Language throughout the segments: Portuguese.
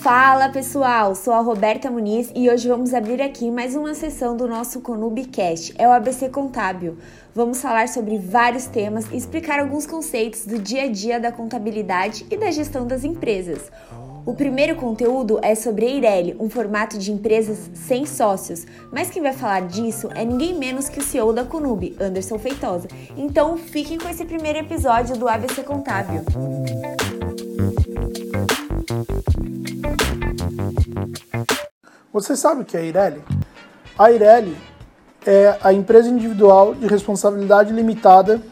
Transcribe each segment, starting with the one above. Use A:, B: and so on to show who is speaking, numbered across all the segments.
A: Fala pessoal, sou a Roberta Muniz e hoje vamos abrir aqui mais uma sessão do nosso Conubicast, é o ABC Contábil. Vamos falar sobre vários temas e explicar alguns conceitos do dia a dia da contabilidade e da gestão das empresas. O primeiro conteúdo é sobre a Eireli, um formato de empresas sem sócios. Mas quem vai falar disso é ninguém menos que o CEO da Conub, Anderson Feitosa. Então fiquem com esse primeiro episódio do ABC Contábil.
B: Você sabe o que é a Eireli? A Eireli é a empresa individual de responsabilidade limitada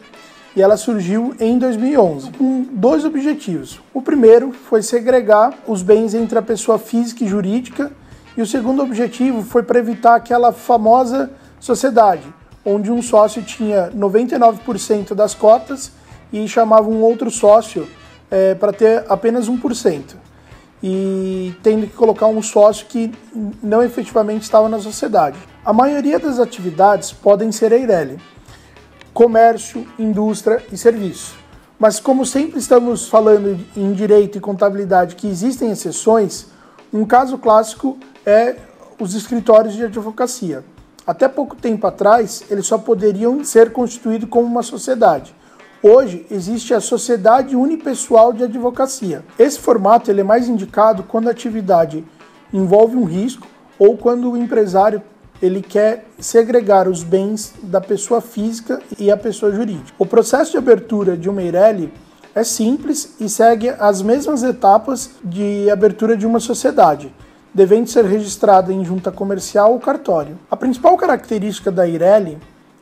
B: e ela surgiu em 2011 com dois objetivos. O primeiro foi segregar os bens entre a pessoa física e jurídica e o segundo objetivo foi para evitar aquela famosa sociedade onde um sócio tinha 99% das cotas e chamava um outro sócio é, para ter apenas 1% e tendo que colocar um sócio que não efetivamente estava na sociedade. A maioria das atividades podem ser Eireli, comércio, indústria e serviço. Mas como sempre estamos falando em direito e contabilidade que existem exceções, um caso clássico é os escritórios de advocacia. Até pouco tempo atrás, eles só poderiam ser constituídos como uma sociedade. Hoje existe a Sociedade Unipessoal de Advocacia. Esse formato ele é mais indicado quando a atividade envolve um risco ou quando o empresário ele quer segregar os bens da pessoa física e a pessoa jurídica. O processo de abertura de uma Eireli é simples e segue as mesmas etapas de abertura de uma sociedade, devendo ser registrada em junta comercial ou cartório. A principal característica da Eireli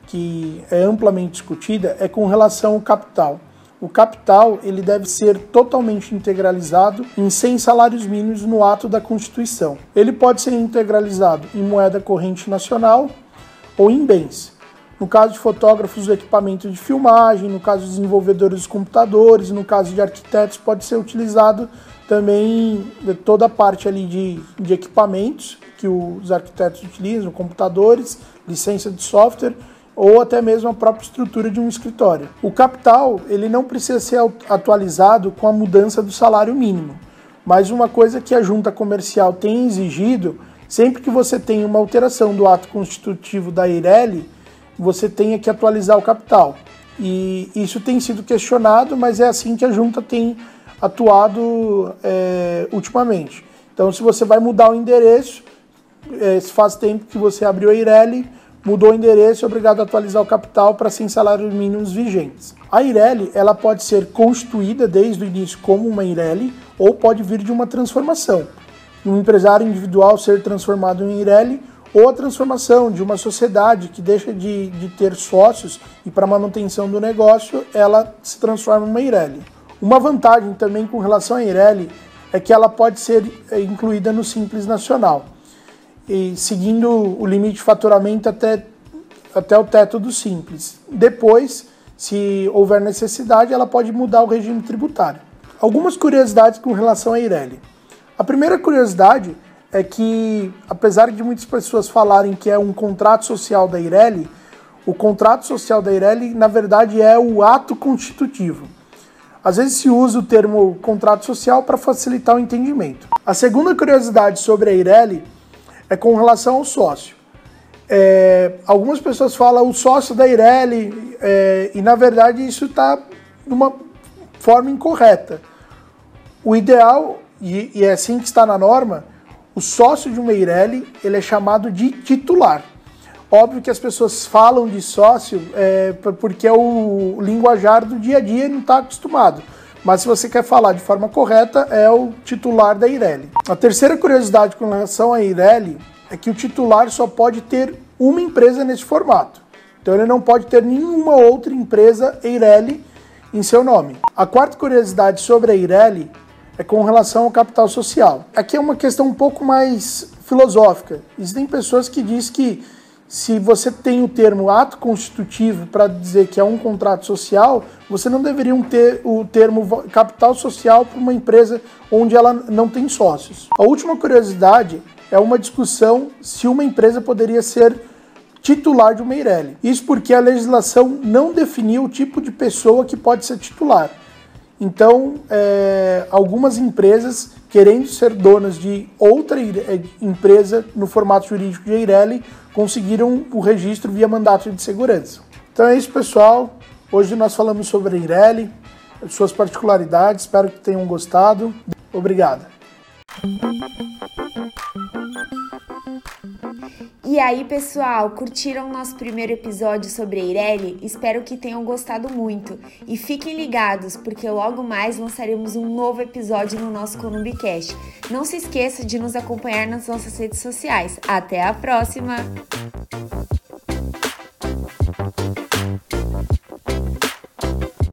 B: que é amplamente discutida é com relação ao capital. O capital ele deve ser totalmente integralizado em 100 salários mínimos no ato da Constituição. Ele pode ser integralizado em moeda corrente nacional ou em bens. No caso de fotógrafos, o equipamento de filmagem, no caso de desenvolvedores de computadores, no caso de arquitetos, pode ser utilizado também toda a parte ali de, de equipamentos que os arquitetos utilizam, computadores, licença de software ou até mesmo a própria estrutura de um escritório. O capital ele não precisa ser atualizado com a mudança do salário mínimo, mas uma coisa que a junta comercial tem exigido, sempre que você tem uma alteração do ato constitutivo da Eireli, você tenha que atualizar o capital. E isso tem sido questionado, mas é assim que a junta tem atuado é, ultimamente. Então, se você vai mudar o endereço, é, faz tempo que você abriu a Eireli, mudou o endereço e é obrigado a atualizar o capital para 100 salários mínimos vigentes. A IRELI ela pode ser constituída desde o início como uma IRELI ou pode vir de uma transformação. Um empresário individual ser transformado em IRELI ou a transformação de uma sociedade que deixa de, de ter sócios e para manutenção do negócio ela se transforma em uma IRELI. Uma vantagem também com relação à IRELI é que ela pode ser é, incluída no Simples Nacional e seguindo o limite de faturamento até, até o teto do simples. Depois, se houver necessidade, ela pode mudar o regime tributário. Algumas curiosidades com relação à Eireli. A primeira curiosidade é que, apesar de muitas pessoas falarem que é um contrato social da Eireli, o contrato social da Eireli, na verdade, é o ato constitutivo. Às vezes se usa o termo contrato social para facilitar o entendimento. A segunda curiosidade sobre a Eireli é com relação ao sócio. É, algumas pessoas falam o sócio da Ireli, é, e na verdade isso está de uma forma incorreta. O ideal, e, e, é assim que está na norma, o sócio de uma Ireli ele é chamado de titular. Óbvio que as pessoas falam de sócio é, porque é o linguajar do dia a dia e não está acostumado. Mas se você quer falar de forma correta, é o titular da Eireli. A terceira curiosidade com relação à Eireli é que o titular só pode ter uma empresa nesse formato. Então ele não pode ter nenhuma outra empresa Eireli em seu nome. A quarta curiosidade sobre a Eireli é com relação ao capital social. Aqui é uma questão um pouco mais filosófica. Existem pessoas que dizem que se você tem o termo ato constitutivo para dizer que é um contrato social, você não deveria ter o termo capital social para uma empresa onde ela não tem sócios. A última curiosidade é uma discussão se uma empresa poderia ser titular de uma Eireli. Isso porque a legislação não definiu o tipo de pessoa que pode ser titular. Então, é, algumas empresas querendo ser donas de outra é, empresa no formato jurídico de Eireli conseguiram o registro via mandato de segurança. Então é isso, pessoal. Hoje nós falamos sobre a Eireli, suas particularidades. Espero que tenham gostado. Obrigado.
A: E aí, pessoal, curtiram nosso primeiro episódio sobre Eireli? Espero que tenham gostado muito. E fiquem ligados, porque logo mais lançaremos um novo episódio no nosso Conumbicast. Não se esqueça de nos acompanhar nas nossas redes sociais. Até a próxima!